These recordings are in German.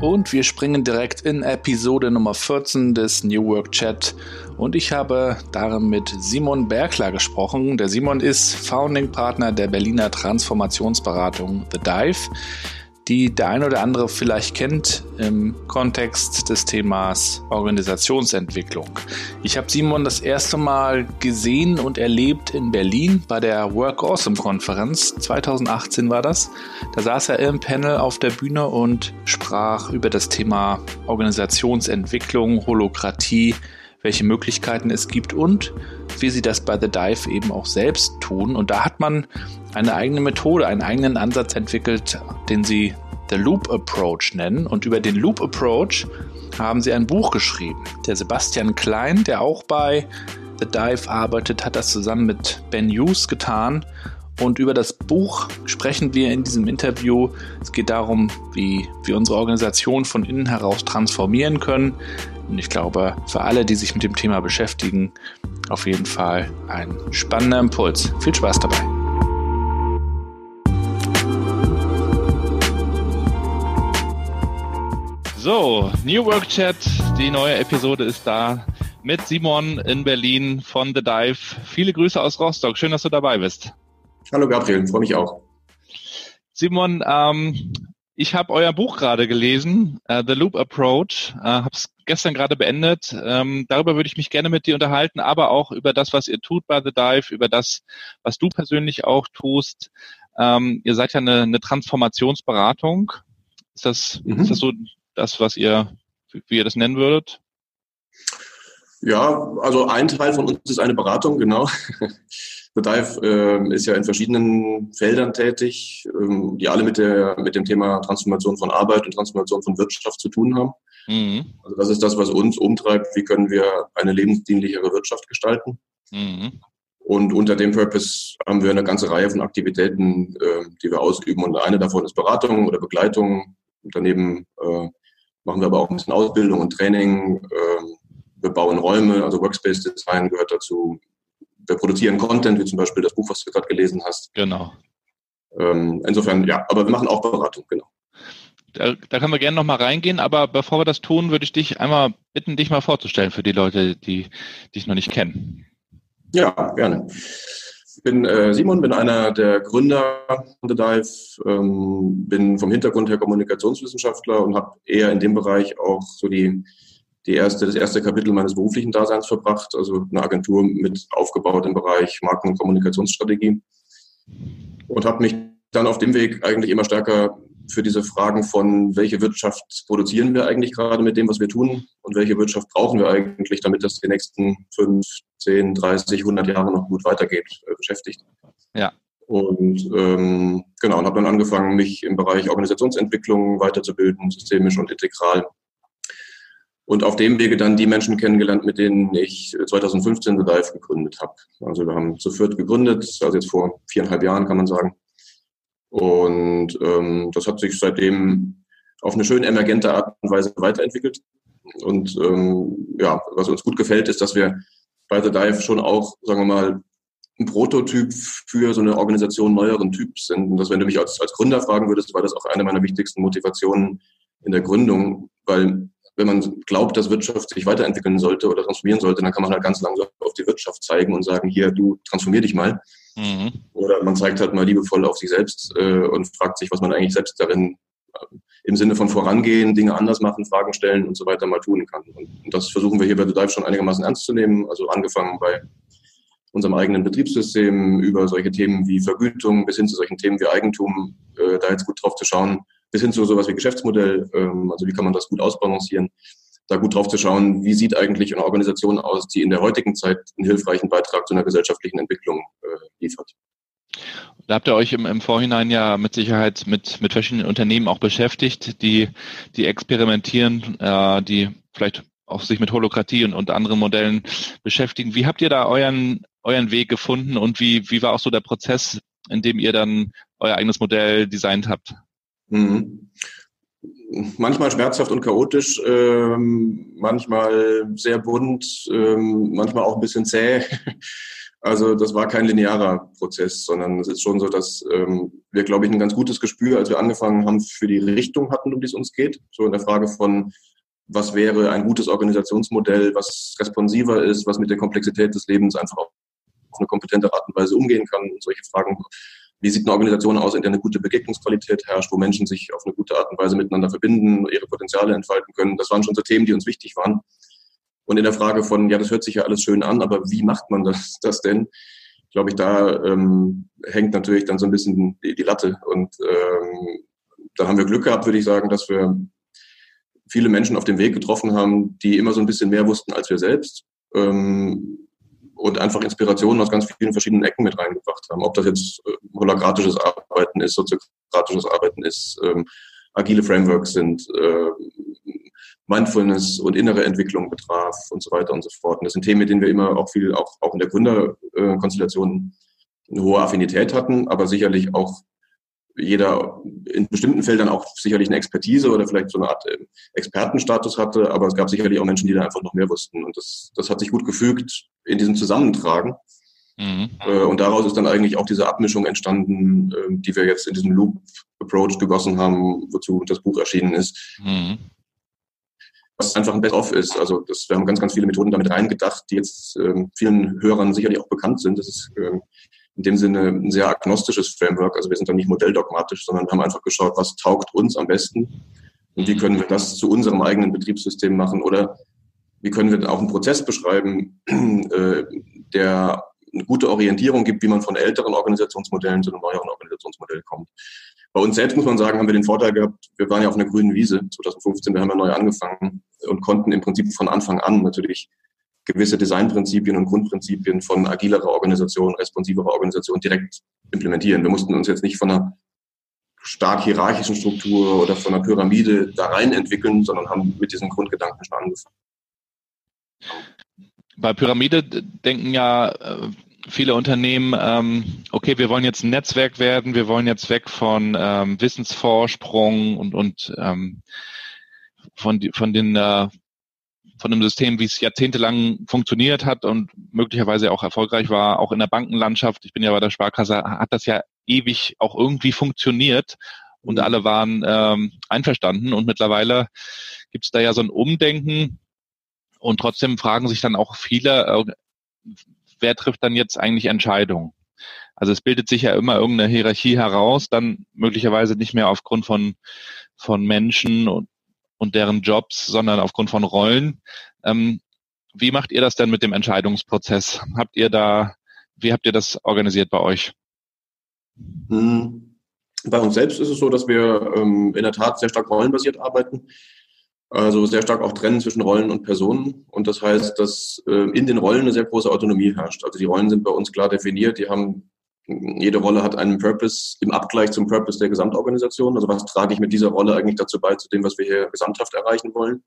Und wir springen direkt in Episode Nummer 14 des New Work Chat. Und ich habe darin mit Simon Bergler gesprochen. Der Simon ist Founding Partner der Berliner Transformationsberatung The Dive die der ein oder andere vielleicht kennt im Kontext des Themas Organisationsentwicklung. Ich habe Simon das erste Mal gesehen und erlebt in Berlin bei der Work Awesome Konferenz. 2018 war das. Da saß er im Panel auf der Bühne und sprach über das Thema Organisationsentwicklung, Holokratie, welche Möglichkeiten es gibt und wie sie das bei The Dive eben auch selbst tun. Und da hat man eine eigene Methode, einen eigenen Ansatz entwickelt, den sie The Loop Approach nennen. Und über den Loop Approach haben sie ein Buch geschrieben. Der Sebastian Klein, der auch bei The Dive arbeitet, hat das zusammen mit Ben Hughes getan. Und über das Buch sprechen wir in diesem Interview. Es geht darum, wie wir unsere Organisation von innen heraus transformieren können. Und ich glaube, für alle, die sich mit dem Thema beschäftigen, auf jeden Fall ein spannender Impuls. Viel Spaß dabei. So, New Work Chat, die neue Episode ist da mit Simon in Berlin von The Dive. Viele Grüße aus Rostock. Schön, dass du dabei bist. Hallo Gabriel, freue mich auch. Simon, ähm, ich habe euer Buch gerade gelesen, uh, The Loop Approach, äh, habe es gestern gerade beendet. Ähm, darüber würde ich mich gerne mit dir unterhalten, aber auch über das, was ihr tut bei The Dive, über das, was du persönlich auch tust. Ähm, ihr seid ja eine, eine Transformationsberatung. Ist das, mhm. ist das so das, was ihr, wie ihr das nennen würdet? Ja, also ein Teil von uns ist eine Beratung, genau. The Dive äh, ist ja in verschiedenen Feldern tätig, ähm, die alle mit, der, mit dem Thema Transformation von Arbeit und Transformation von Wirtschaft zu tun haben. Mhm. Also das ist das, was uns umtreibt. Wie können wir eine lebensdienlichere Wirtschaft gestalten? Mhm. Und unter dem Purpose haben wir eine ganze Reihe von Aktivitäten, äh, die wir ausüben. Und eine davon ist Beratung oder Begleitung. Daneben äh, machen wir aber auch ein bisschen Ausbildung und Training. Äh, wir bauen Räume, also Workspace Design gehört dazu wir produzieren Content, wie zum Beispiel das Buch, was du gerade gelesen hast. Genau. Ähm, insofern, ja, aber wir machen auch Beratung, genau. Da, da können wir gerne nochmal reingehen, aber bevor wir das tun, würde ich dich einmal bitten, dich mal vorzustellen für die Leute, die dich noch nicht kennen. Ja, gerne. Ich bin äh, Simon, bin einer der Gründer von The Dive, ähm, bin vom Hintergrund her Kommunikationswissenschaftler und habe eher in dem Bereich auch so die die erste, das erste Kapitel meines beruflichen Daseins verbracht, also eine Agentur mit aufgebaut im Bereich Marken- und Kommunikationsstrategie. Und habe mich dann auf dem Weg eigentlich immer stärker für diese Fragen von, welche Wirtschaft produzieren wir eigentlich gerade mit dem, was wir tun und welche Wirtschaft brauchen wir eigentlich, damit das die nächsten 5, 10, 30, 100 Jahre noch gut weitergeht, äh, beschäftigt. Ja. Und ähm, genau, und habe dann angefangen, mich im Bereich Organisationsentwicklung weiterzubilden, systemisch und integral und auf dem Wege dann die Menschen kennengelernt, mit denen ich 2015 The Dive gegründet habe. Also wir haben zu viert gegründet, also jetzt vor viereinhalb Jahren kann man sagen. Und ähm, das hat sich seitdem auf eine schön emergente Art und Weise weiterentwickelt. Und ähm, ja, was uns gut gefällt, ist, dass wir bei The Dive schon auch, sagen wir mal, ein Prototyp für so eine Organisation neueren Typs sind. Und dass wenn du mich als, als Gründer fragen würdest, war das auch eine meiner wichtigsten Motivationen, in der Gründung weil wenn man glaubt, dass Wirtschaft sich weiterentwickeln sollte oder transformieren sollte, dann kann man halt ganz langsam auf die Wirtschaft zeigen und sagen, hier, du transformier dich mal. Mhm. Oder man zeigt halt mal liebevoll auf sich selbst äh, und fragt sich, was man eigentlich selbst darin äh, im Sinne von vorangehen, Dinge anders machen, Fragen stellen und so weiter mal tun kann. Und, und das versuchen wir hier bei The Dive schon einigermaßen ernst zu nehmen. Also angefangen bei unserem eigenen Betriebssystem über solche Themen wie Vergütung bis hin zu solchen Themen wie Eigentum, äh, da jetzt gut drauf zu schauen, bis hin zu sowas wie Geschäftsmodell, ähm, also wie kann man das gut ausbalancieren, da gut drauf zu schauen, wie sieht eigentlich eine Organisation aus, die in der heutigen Zeit einen hilfreichen Beitrag zu einer gesellschaftlichen Entwicklung äh, liefert. Da habt ihr euch im, im Vorhinein ja mit Sicherheit mit, mit verschiedenen Unternehmen auch beschäftigt, die, die experimentieren, äh, die vielleicht auch sich mit Holokratie und, und anderen Modellen beschäftigen. Wie habt ihr da euren, euren Weg gefunden und wie, wie war auch so der Prozess, in dem ihr dann euer eigenes Modell designt habt? Mhm. Manchmal schmerzhaft und chaotisch, ähm, manchmal sehr bunt, ähm, manchmal auch ein bisschen zäh. Also das war kein linearer Prozess, sondern es ist schon so, dass ähm, wir, glaube ich, ein ganz gutes Gespür, als wir angefangen haben, für die Richtung hatten, um die es uns geht. So in der Frage von, was wäre ein gutes Organisationsmodell, was responsiver ist, was mit der Komplexität des Lebens einfach auf eine kompetente Art und Weise umgehen kann. Und solche Fragen wie sieht eine Organisation aus, in der eine gute Begegnungsqualität herrscht, wo Menschen sich auf eine gute Art und Weise miteinander verbinden, ihre Potenziale entfalten können. Das waren schon so Themen, die uns wichtig waren. Und in der Frage von, ja, das hört sich ja alles schön an, aber wie macht man das, das denn? Glaube ich, da ähm, hängt natürlich dann so ein bisschen die, die Latte. Und ähm, da haben wir Glück gehabt, würde ich sagen, dass wir viele Menschen auf dem Weg getroffen haben, die immer so ein bisschen mehr wussten als wir selbst. Ähm, und einfach Inspirationen aus ganz vielen verschiedenen Ecken mit reingebracht haben. Ob das jetzt äh, holakratisches Arbeiten ist, soziokratisches Arbeiten ist, ähm, agile Frameworks sind, äh, Mindfulness und innere Entwicklung betraf und so weiter und so fort. Und das sind Themen, mit denen wir immer auch viel, auch, auch in der Gründerkonstellation eine hohe Affinität hatten, aber sicherlich auch jeder in bestimmten Feldern auch sicherlich eine Expertise oder vielleicht so eine Art ähm, Expertenstatus hatte, aber es gab sicherlich auch Menschen, die da einfach noch mehr wussten. Und das, das hat sich gut gefügt in diesem Zusammentragen. Mhm. Äh, und daraus ist dann eigentlich auch diese Abmischung entstanden, ähm, die wir jetzt in diesem Loop-Approach gegossen haben, wozu das Buch erschienen ist. Mhm. Was einfach ein Best-of ist. Also das, wir haben ganz, ganz viele Methoden damit reingedacht, die jetzt ähm, vielen Hörern sicherlich auch bekannt sind. Das ist in dem Sinne ein sehr agnostisches Framework. Also wir sind da nicht modelldogmatisch, sondern haben einfach geschaut, was taugt uns am besten und wie können wir das zu unserem eigenen Betriebssystem machen oder wie können wir auch einen Prozess beschreiben, äh, der eine gute Orientierung gibt, wie man von älteren Organisationsmodellen zu einem neueren Organisationsmodell kommt. Bei uns selbst muss man sagen, haben wir den Vorteil gehabt, wir waren ja auf einer grünen Wiese 2015, wir haben ja neu angefangen und konnten im Prinzip von Anfang an natürlich gewisse Designprinzipien und Grundprinzipien von agilerer Organisation, responsiverer Organisation direkt implementieren. Wir mussten uns jetzt nicht von einer stark hierarchischen Struktur oder von einer Pyramide da rein entwickeln, sondern haben mit diesen Grundgedanken schon angefangen. Bei Pyramide denken ja äh, viele Unternehmen, ähm, okay, wir wollen jetzt ein Netzwerk werden, wir wollen jetzt weg von ähm, Wissensvorsprung und, und ähm, von, von den äh, von einem System, wie es jahrzehntelang funktioniert hat und möglicherweise auch erfolgreich war, auch in der Bankenlandschaft. Ich bin ja bei der Sparkasse, hat das ja ewig auch irgendwie funktioniert und mhm. alle waren ähm, einverstanden. Und mittlerweile gibt es da ja so ein Umdenken und trotzdem fragen sich dann auch viele, äh, wer trifft dann jetzt eigentlich Entscheidungen? Also es bildet sich ja immer irgendeine Hierarchie heraus, dann möglicherweise nicht mehr aufgrund von, von Menschen und, und deren Jobs, sondern aufgrund von Rollen. Ähm, wie macht ihr das denn mit dem Entscheidungsprozess? Habt ihr da, wie habt ihr das organisiert bei euch? Hm. Bei uns selbst ist es so, dass wir ähm, in der Tat sehr stark rollenbasiert arbeiten. Also sehr stark auch trennen zwischen Rollen und Personen. Und das heißt, dass äh, in den Rollen eine sehr große Autonomie herrscht. Also die Rollen sind bei uns klar definiert. Die haben jede Rolle hat einen Purpose im Abgleich zum Purpose der Gesamtorganisation. Also was trage ich mit dieser Rolle eigentlich dazu bei, zu dem, was wir hier gesamthaft erreichen wollen?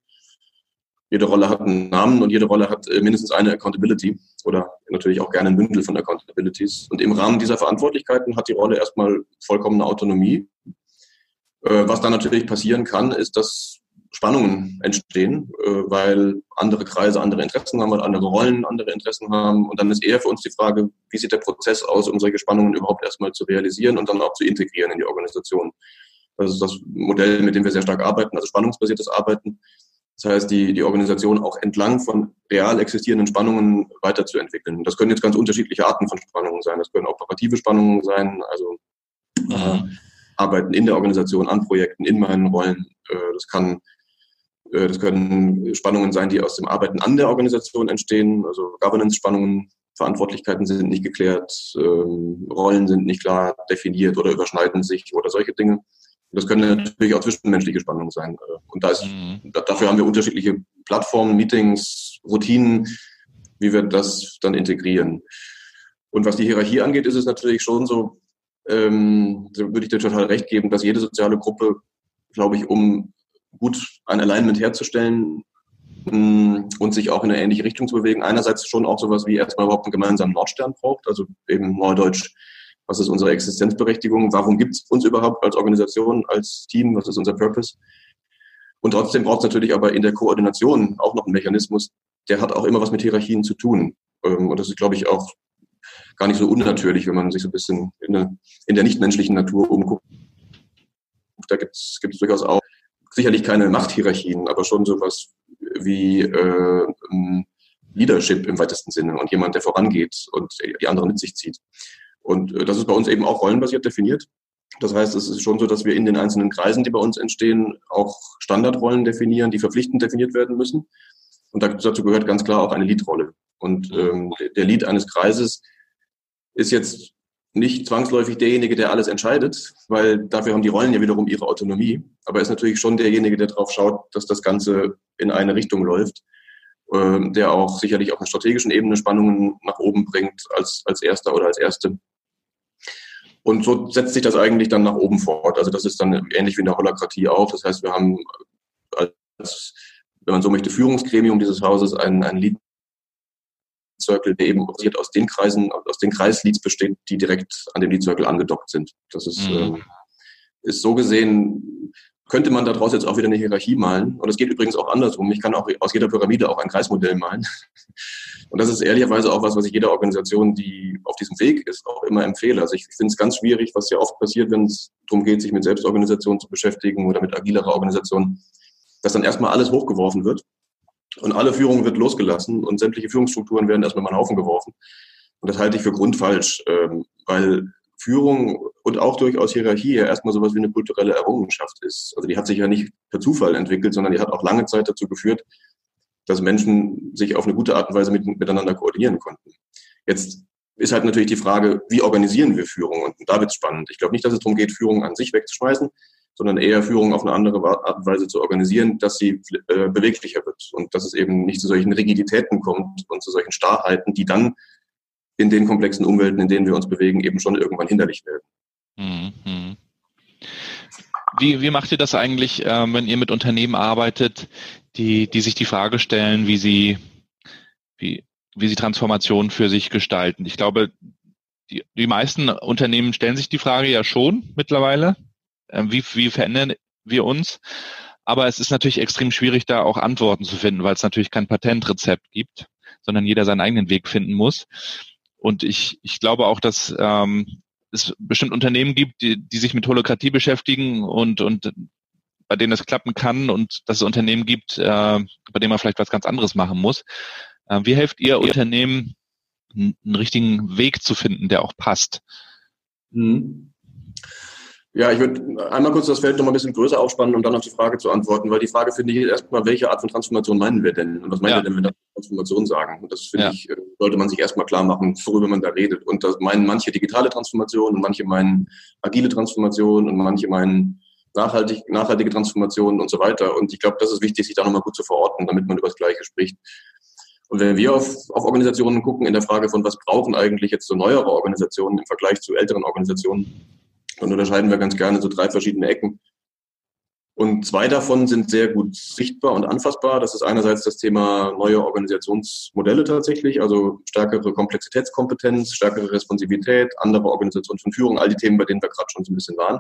Jede Rolle hat einen Namen und jede Rolle hat äh, mindestens eine Accountability oder natürlich auch gerne ein Bündel von Accountabilities. Und im Rahmen dieser Verantwortlichkeiten hat die Rolle erstmal vollkommene Autonomie. Äh, was dann natürlich passieren kann, ist, dass Spannungen entstehen, äh, weil andere Kreise andere Interessen haben, weil andere Rollen andere Interessen haben. Und dann ist eher für uns die Frage, wie sieht der Prozess aus, um solche Spannungen überhaupt erstmal zu realisieren und dann auch zu integrieren in die Organisation. Das ist das Modell, mit dem wir sehr stark arbeiten, also spannungsbasiertes Arbeiten. Das heißt, die, die Organisation auch entlang von real existierenden Spannungen weiterzuentwickeln. Das können jetzt ganz unterschiedliche Arten von Spannungen sein. Das können operative Spannungen sein, also äh, Arbeiten in der Organisation, an Projekten, in meinen Rollen. Äh, das kann das können Spannungen sein, die aus dem Arbeiten an der Organisation entstehen, also Governance-Spannungen, Verantwortlichkeiten sind nicht geklärt, ähm, Rollen sind nicht klar definiert oder überschneiden sich oder solche Dinge. Das können natürlich auch zwischenmenschliche Spannungen sein. Äh, und da ist, mhm. dafür haben wir unterschiedliche Plattformen, Meetings, Routinen, wie wir das dann integrieren. Und was die Hierarchie angeht, ist es natürlich schon so, ähm, da würde ich dir total recht geben, dass jede soziale Gruppe, glaube ich, um gut ein Alignment herzustellen mm, und sich auch in eine ähnliche Richtung zu bewegen, einerseits schon auch sowas wie erstmal überhaupt einen gemeinsamen Nordstern braucht, also eben Neudeutsch was ist unsere Existenzberechtigung, warum gibt es uns überhaupt als Organisation, als Team, was ist unser Purpose. Und trotzdem braucht es natürlich aber in der Koordination auch noch einen Mechanismus, der hat auch immer was mit Hierarchien zu tun. Ähm, und das ist, glaube ich, auch gar nicht so unnatürlich, wenn man sich so ein bisschen in der, in der nichtmenschlichen Natur umguckt. Da gibt es durchaus auch sicherlich keine Machthierarchien, aber schon sowas wie äh, Leadership im weitesten Sinne und jemand, der vorangeht und die anderen mit sich zieht. Und äh, das ist bei uns eben auch rollenbasiert definiert. Das heißt, es ist schon so, dass wir in den einzelnen Kreisen, die bei uns entstehen, auch Standardrollen definieren, die verpflichtend definiert werden müssen. Und dazu gehört ganz klar auch eine Leadrolle. Und ähm, der Lead eines Kreises ist jetzt nicht zwangsläufig derjenige, der alles entscheidet, weil dafür haben die Rollen ja wiederum ihre Autonomie. Aber er ist natürlich schon derjenige, der darauf schaut, dass das Ganze in eine Richtung läuft, äh, der auch sicherlich auf einer strategischen Ebene Spannungen nach oben bringt als, als erster oder als erste. Und so setzt sich das eigentlich dann nach oben fort. Also das ist dann ähnlich wie in der Holokratie auch. Das heißt, wir haben als, wenn man so möchte, Führungsgremium dieses Hauses einen, einen Lead Circle, der eben basiert aus den Kreisen, aus den Kreisleads besteht, die direkt an dem Lead Circle angedockt sind. Das ist, mhm. äh, ist so gesehen, könnte man daraus jetzt auch wieder eine Hierarchie malen. Und es geht übrigens auch andersrum. Ich kann auch aus jeder Pyramide auch ein Kreismodell malen. Und das ist ehrlicherweise auch was, was ich jeder Organisation, die auf diesem Weg ist, auch immer empfehle. Also ich finde es ganz schwierig, was ja oft passiert, wenn es darum geht, sich mit Selbstorganisation zu beschäftigen oder mit agilerer Organisation, dass dann erstmal alles hochgeworfen wird und alle Führung wird losgelassen und sämtliche Führungsstrukturen werden erstmal mal einen Haufen geworfen. Und das halte ich für grundfalsch, ähm, weil Führung und auch durchaus Hierarchie ja erstmal sowas wie eine kulturelle Errungenschaft ist. Also die hat sich ja nicht per Zufall entwickelt, sondern die hat auch lange Zeit dazu geführt, dass Menschen sich auf eine gute Art und Weise mit, miteinander koordinieren konnten. Jetzt ist halt natürlich die Frage, wie organisieren wir Führung? Und da wird es spannend. Ich glaube nicht, dass es darum geht, Führung an sich wegzuschmeißen, sondern eher Führung auf eine andere Art und Weise zu organisieren, dass sie äh, beweglicher wird und dass es eben nicht zu solchen Rigiditäten kommt und zu solchen Starrheiten, die dann in den komplexen Umwelten, in denen wir uns bewegen, eben schon irgendwann hinderlich werden. Mhm. Wie, wie macht ihr das eigentlich, äh, wenn ihr mit Unternehmen arbeitet, die, die sich die Frage stellen, wie sie, wie, wie sie Transformation für sich gestalten? Ich glaube, die, die meisten Unternehmen stellen sich die Frage ja schon mittlerweile. Äh, wie, wie verändern wir uns? Aber es ist natürlich extrem schwierig, da auch Antworten zu finden, weil es natürlich kein Patentrezept gibt, sondern jeder seinen eigenen Weg finden muss. Und ich, ich glaube auch, dass ähm, es bestimmt Unternehmen gibt, die, die sich mit Holokratie beschäftigen und, und bei denen es klappen kann und dass es Unternehmen gibt, äh, bei denen man vielleicht was ganz anderes machen muss. Äh, wie helft ihr Unternehmen, einen richtigen Weg zu finden, der auch passt? Mhm. Ja, ich würde einmal kurz das Feld noch mal ein bisschen größer aufspannen, um dann auf die Frage zu antworten, weil die Frage finde ich erstmal, welche Art von Transformation meinen wir denn? Und was meinen ja. wir denn, wenn wir Transformation sagen? Und das finde ja. ich, äh, sollte man sich erstmal klar machen, worüber man da redet. Und das meinen manche digitale Transformation und manche meinen agile Transformation und manche meinen nachhaltig, nachhaltige Transformation und so weiter. Und ich glaube, das ist wichtig, sich da nochmal gut zu verorten, damit man über das Gleiche spricht. Und wenn wir auf, auf Organisationen gucken, in der Frage von, was brauchen eigentlich jetzt so neuere Organisationen im Vergleich zu älteren Organisationen, dann unterscheiden wir ganz gerne so drei verschiedene Ecken. Und zwei davon sind sehr gut sichtbar und anfassbar. Das ist einerseits das Thema neue Organisationsmodelle tatsächlich, also stärkere Komplexitätskompetenz, stärkere Responsivität, andere Organisation von Führung, all die Themen, bei denen wir gerade schon so ein bisschen waren.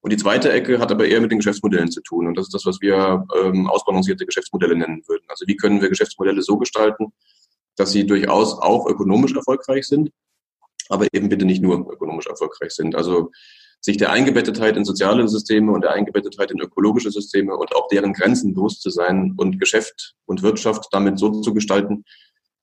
Und die zweite Ecke hat aber eher mit den Geschäftsmodellen zu tun. Und das ist das, was wir ähm, ausbalancierte Geschäftsmodelle nennen würden. Also wie können wir Geschäftsmodelle so gestalten, dass sie durchaus auch ökonomisch erfolgreich sind, aber eben bitte nicht nur ökonomisch erfolgreich sind. Also sich der Eingebettetheit in soziale Systeme und der Eingebettetheit in ökologische Systeme und auch deren Grenzen bewusst zu sein und Geschäft und Wirtschaft damit so zu gestalten,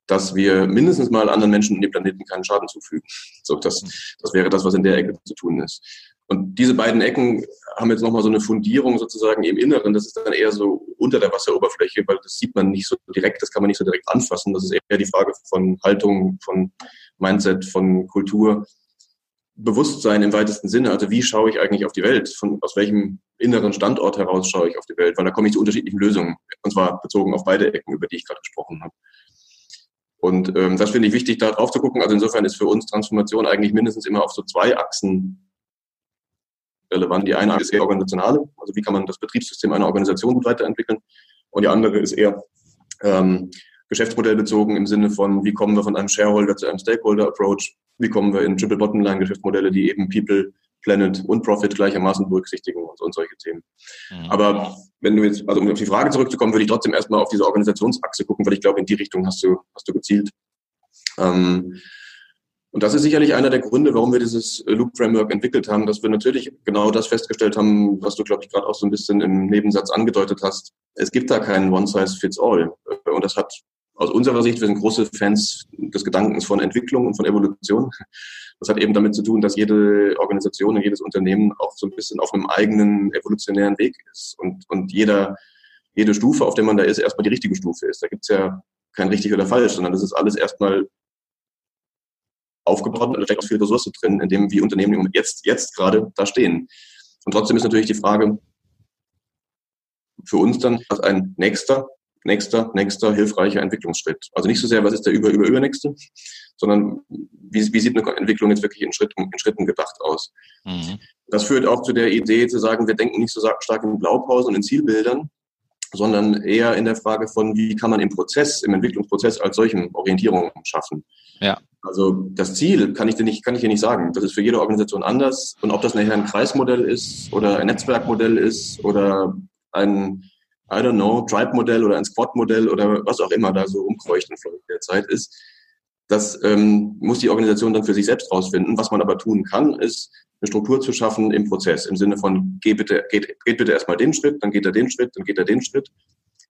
dass wir mindestens mal anderen Menschen und dem Planeten keinen Schaden zufügen. So, das, das wäre das, was in der Ecke zu tun ist. Und diese beiden Ecken haben jetzt nochmal so eine Fundierung sozusagen im Inneren. Das ist dann eher so unter der Wasseroberfläche, weil das sieht man nicht so direkt, das kann man nicht so direkt anfassen. Das ist eher die Frage von Haltung, von Mindset, von Kultur. Bewusstsein im weitesten Sinne. Also wie schaue ich eigentlich auf die Welt? Von, aus welchem inneren Standort heraus schaue ich auf die Welt? Weil da komme ich zu unterschiedlichen Lösungen. Und zwar bezogen auf beide Ecken, über die ich gerade gesprochen habe. Und ähm, das finde ich wichtig, da drauf zu gucken. Also insofern ist für uns Transformation eigentlich mindestens immer auf so zwei Achsen relevant. Die eine ist eher organisationale, also wie kann man das Betriebssystem einer Organisation gut weiterentwickeln. Und die andere ist eher ähm, geschäftsmodellbezogen im Sinne von, wie kommen wir von einem Shareholder zu einem Stakeholder-Approach, wie kommen wir in Triple Bottom Line Geschäftsmodelle, die eben People Planet und Profit gleichermaßen berücksichtigen und, und solche Themen. Mhm. Aber wenn du jetzt, also um auf die Frage zurückzukommen, würde ich trotzdem erstmal auf diese Organisationsachse gucken, weil ich glaube, in die Richtung hast du, hast du gezielt. Ähm, und das ist sicherlich einer der Gründe, warum wir dieses Loop Framework entwickelt haben, dass wir natürlich genau das festgestellt haben, was du, glaube ich, gerade auch so ein bisschen im Nebensatz angedeutet hast. Es gibt da keinen One-Size-Fits-All. Und das hat aus unserer Sicht, wir sind große Fans des Gedankens von Entwicklung und von Evolution. Das hat eben damit zu tun, dass jede Organisation und jedes Unternehmen auch so ein bisschen auf einem eigenen evolutionären Weg ist und, und jeder, jede Stufe, auf der man da ist, erstmal die richtige Stufe ist. Da gibt's ja kein richtig oder falsch, sondern das ist alles erstmal aufgebaut und da steckt auch viel Ressource drin, in dem wie Unternehmen jetzt, jetzt gerade da stehen. Und trotzdem ist natürlich die Frage für uns dann, was ein nächster nächster, nächster hilfreicher Entwicklungsschritt. Also nicht so sehr, was ist der über, über, übernächste, sondern wie, wie sieht eine Entwicklung jetzt wirklich in Schritten, in Schritten gedacht aus. Mhm. Das führt auch zu der Idee zu sagen, wir denken nicht so stark in Blaupausen und in Zielbildern, sondern eher in der Frage von, wie kann man im Prozess, im Entwicklungsprozess als solchen Orientierung schaffen. Ja. Also das Ziel kann ich dir nicht, kann ich dir nicht sagen. Das ist für jede Organisation anders. Und ob das nachher ein Kreismodell ist oder ein Netzwerkmodell ist oder ein I don't know, Tribe-Modell oder ein Squad-Modell oder was auch immer da so umkreucht in der Zeit ist. Das ähm, muss die Organisation dann für sich selbst rausfinden. Was man aber tun kann, ist eine Struktur zu schaffen im Prozess, im Sinne von, geh bitte, geht, geht bitte erstmal den Schritt, dann geht er den Schritt, dann geht er den Schritt.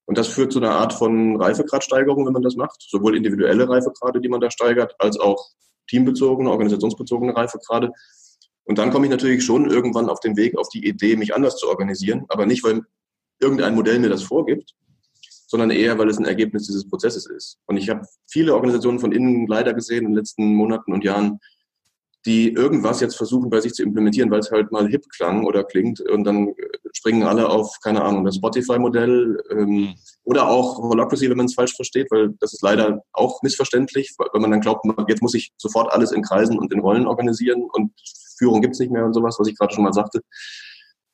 Und das führt zu einer Art von Reifegradsteigerung, wenn man das macht. Sowohl individuelle Reifegrade, die man da steigert, als auch teambezogene, organisationsbezogene Reifegrade. Und dann komme ich natürlich schon irgendwann auf den Weg, auf die Idee, mich anders zu organisieren, aber nicht, weil irgendein Modell mir das vorgibt, sondern eher, weil es ein Ergebnis dieses Prozesses ist. Und ich habe viele Organisationen von innen leider gesehen in den letzten Monaten und Jahren, die irgendwas jetzt versuchen bei sich zu implementieren, weil es halt mal hip klang oder klingt und dann springen alle auf, keine Ahnung, das Spotify-Modell ähm, mhm. oder auch Holacracy, wenn man es falsch versteht, weil das ist leider auch missverständlich, weil man dann glaubt, jetzt muss ich sofort alles in Kreisen und in Rollen organisieren und Führung gibt's nicht mehr und sowas, was ich gerade schon mal sagte.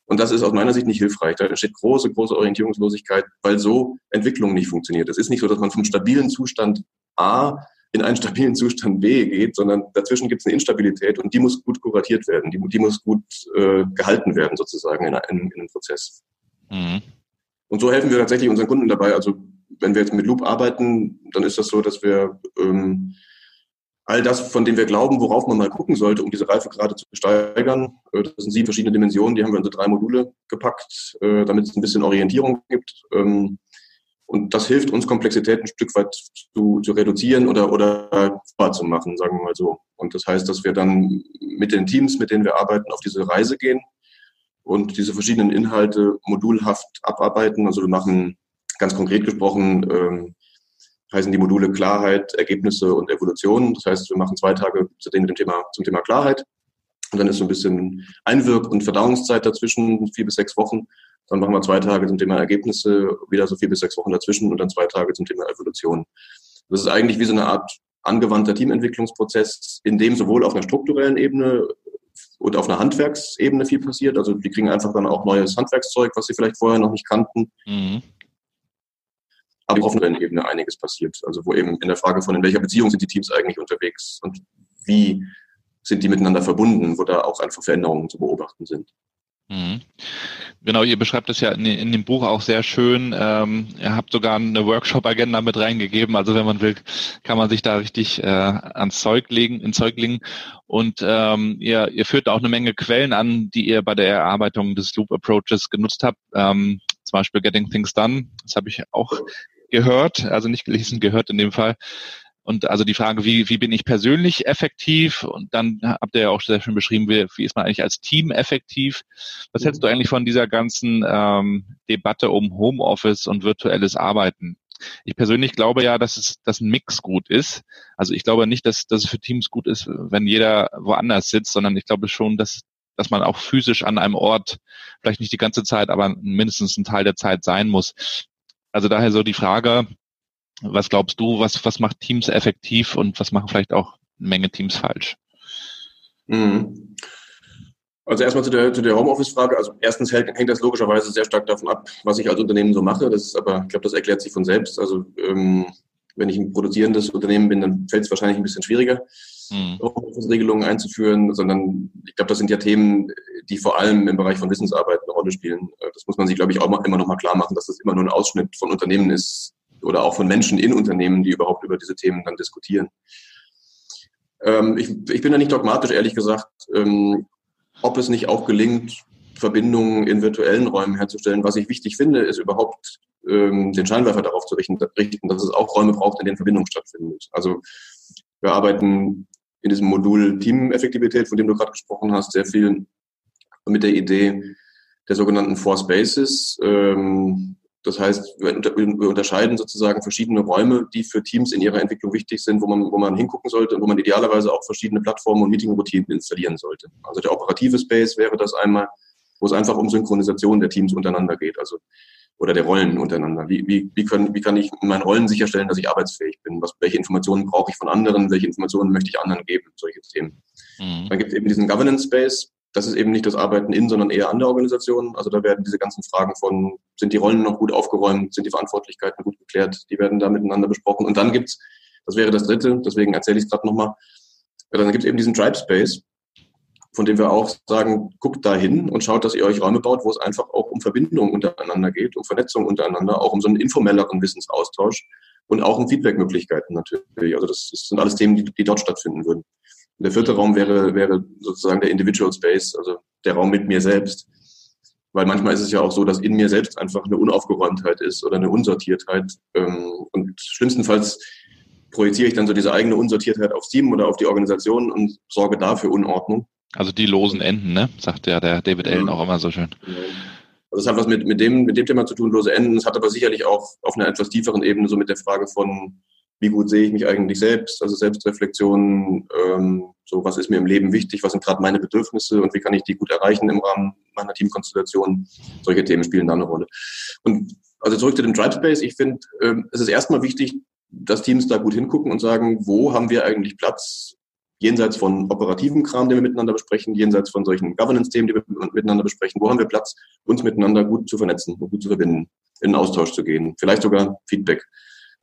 Und das ist aus meiner Sicht nicht hilfreich. Da entsteht große, große Orientierungslosigkeit, weil so Entwicklung nicht funktioniert. Es ist nicht so, dass man vom stabilen Zustand A in einen stabilen Zustand B geht, sondern dazwischen gibt es eine Instabilität und die muss gut kuratiert werden, die, die muss gut äh, gehalten werden sozusagen in, in, in einem Prozess. Mhm. Und so helfen wir tatsächlich unseren Kunden dabei. Also wenn wir jetzt mit Loop arbeiten, dann ist das so, dass wir ähm, all das, von dem wir glauben, worauf man mal gucken sollte, um diese Reifegrade zu steigern. Äh, das sind sieben verschiedene Dimensionen, die haben wir in so drei Module gepackt, äh, damit es ein bisschen Orientierung gibt. Ähm, und das hilft uns, Komplexität ein Stück weit zu, zu reduzieren oder, oder zu machen, sagen wir mal so. Und das heißt, dass wir dann mit den Teams, mit denen wir arbeiten, auf diese Reise gehen und diese verschiedenen Inhalte modulhaft abarbeiten. Also wir machen ganz konkret gesprochen ähm, heißen die Module Klarheit, Ergebnisse und Evolution. Das heißt, wir machen zwei Tage zu dem Thema, zum Thema Klarheit. Und dann ist so ein bisschen Einwirk- und Verdauungszeit dazwischen, vier bis sechs Wochen. Dann machen wir zwei Tage zum Thema Ergebnisse, wieder so vier bis sechs Wochen dazwischen und dann zwei Tage zum Thema Evolution. Das ist eigentlich wie so eine Art angewandter Teamentwicklungsprozess, in dem sowohl auf einer strukturellen Ebene und auf einer Handwerksebene viel passiert. Also die kriegen einfach dann auch neues Handwerkszeug, was sie vielleicht vorher noch nicht kannten. Mhm aber auf einer Ebene einiges passiert. Also wo eben in der Frage von, in welcher Beziehung sind die Teams eigentlich unterwegs und wie sind die miteinander verbunden, wo da auch einfach Veränderungen zu beobachten sind. Mhm. Genau, ihr beschreibt das ja in, in, dem Buch auch sehr schön. Ähm, ihr habt sogar eine Workshop-Agenda mit reingegeben. Also wenn man will, kann man sich da richtig äh, ans Zeug legen, in Zeug legen. Und ähm, ihr, ihr führt auch eine Menge Quellen an, die ihr bei der Erarbeitung des Loop Approaches genutzt habt. Ähm, zum Beispiel Getting Things Done. Das habe ich auch gehört, also nicht gelesen, gehört in dem Fall. Und also die Frage, wie, wie bin ich persönlich effektiv? Und dann habt ihr ja auch sehr schön beschrieben, wie, wie ist man eigentlich als Team effektiv? Was hältst du mhm. eigentlich von dieser ganzen ähm, Debatte um Homeoffice und virtuelles Arbeiten? Ich persönlich glaube ja, dass es dass ein Mix gut ist. Also ich glaube nicht, dass, dass es für Teams gut ist, wenn jeder woanders sitzt, sondern ich glaube schon, dass, dass man auch physisch an einem Ort, vielleicht nicht die ganze Zeit, aber mindestens ein Teil der Zeit sein muss. Also daher so die Frage, was glaubst du, was, was macht Teams effektiv und was machen vielleicht auch eine Menge Teams falsch? Mhm. Also erstmal zu der, zu der Homeoffice-Frage. Also erstens hängt, hängt das logischerweise sehr stark davon ab, was ich als Unternehmen so mache. Das ist aber, ich glaube, das erklärt sich von selbst. Also ähm, wenn ich ein produzierendes Unternehmen bin, dann fällt es wahrscheinlich ein bisschen schwieriger, mhm. Homeoffice-Regelungen einzuführen, sondern ich glaube, das sind ja Themen, die vor allem im Bereich von Wissensarbeit eine Rolle spielen. Das muss man sich, glaube ich, auch immer noch mal klar machen, dass das immer nur ein Ausschnitt von Unternehmen ist, oder auch von Menschen in Unternehmen, die überhaupt über diese Themen dann diskutieren. Ähm, ich, ich, bin da nicht dogmatisch, ehrlich gesagt, ähm, ob es nicht auch gelingt, Verbindungen in virtuellen Räumen herzustellen. Was ich wichtig finde, ist überhaupt ähm, den Scheinwerfer darauf zu richten, dass es auch Räume braucht, in denen Verbindung stattfindet. Also wir arbeiten in diesem Modul Teameffektivität, von dem du gerade gesprochen hast, sehr viel mit der Idee der sogenannten Four Spaces. Ähm, das heißt, wir unterscheiden sozusagen verschiedene Räume, die für Teams in ihrer Entwicklung wichtig sind, wo man, wo man hingucken sollte und wo man idealerweise auch verschiedene Plattformen und Meeting-Routinen installieren sollte. Also der operative Space wäre das einmal, wo es einfach um Synchronisation der Teams untereinander geht, also oder der Rollen untereinander. Wie, wie, wie, können, wie kann ich in meinen Rollen sicherstellen, dass ich arbeitsfähig bin? Was, welche Informationen brauche ich von anderen? Welche Informationen möchte ich anderen geben? Solche Themen. Mhm. Dann gibt es eben diesen Governance Space, das ist eben nicht das Arbeiten in, sondern eher an der Organisation. Also da werden diese ganzen Fragen von, sind die Rollen noch gut aufgeräumt, sind die Verantwortlichkeiten gut geklärt, die werden da miteinander besprochen. Und dann gibt's, das wäre das dritte, deswegen erzähle ich es gerade nochmal, dann gibt's eben diesen Tribe Space, von dem wir auch sagen, guckt da hin und schaut, dass ihr euch Räume baut, wo es einfach auch um Verbindung untereinander geht, um Vernetzung untereinander, auch um so einen informelleren Wissensaustausch und auch um Feedbackmöglichkeiten natürlich. Also das, das sind alles Themen, die, die dort stattfinden würden. Und der vierte Raum wäre, wäre sozusagen der Individual Space, also der Raum mit mir selbst. Weil manchmal ist es ja auch so, dass in mir selbst einfach eine Unaufgeräumtheit ist oder eine Unsortiertheit. Ähm, und schlimmstenfalls projiziere ich dann so diese eigene Unsortiertheit aufs Team oder auf die Organisation und sorge dafür Unordnung. Also die losen Enden, ne? Sagt ja der David Allen ja. auch immer so schön. Also es hat was mit, mit, dem, mit dem Thema zu tun, lose Enden. Es hat aber sicherlich auch auf einer etwas tieferen Ebene so mit der Frage von, wie gut sehe ich mich eigentlich selbst, also Selbstreflexion, ähm, so was ist mir im Leben wichtig, was sind gerade meine Bedürfnisse und wie kann ich die gut erreichen im Rahmen meiner Teamkonstellation. Solche Themen spielen da eine Rolle. Und also zurück zu dem Drive Space. Ich finde, ähm, es ist erstmal wichtig, dass Teams da gut hingucken und sagen, wo haben wir eigentlich Platz, jenseits von operativen Kram, den wir miteinander besprechen, jenseits von solchen Governance-Themen, die wir miteinander besprechen, wo haben wir Platz, uns miteinander gut zu vernetzen und gut zu verbinden, in den Austausch zu gehen, vielleicht sogar Feedback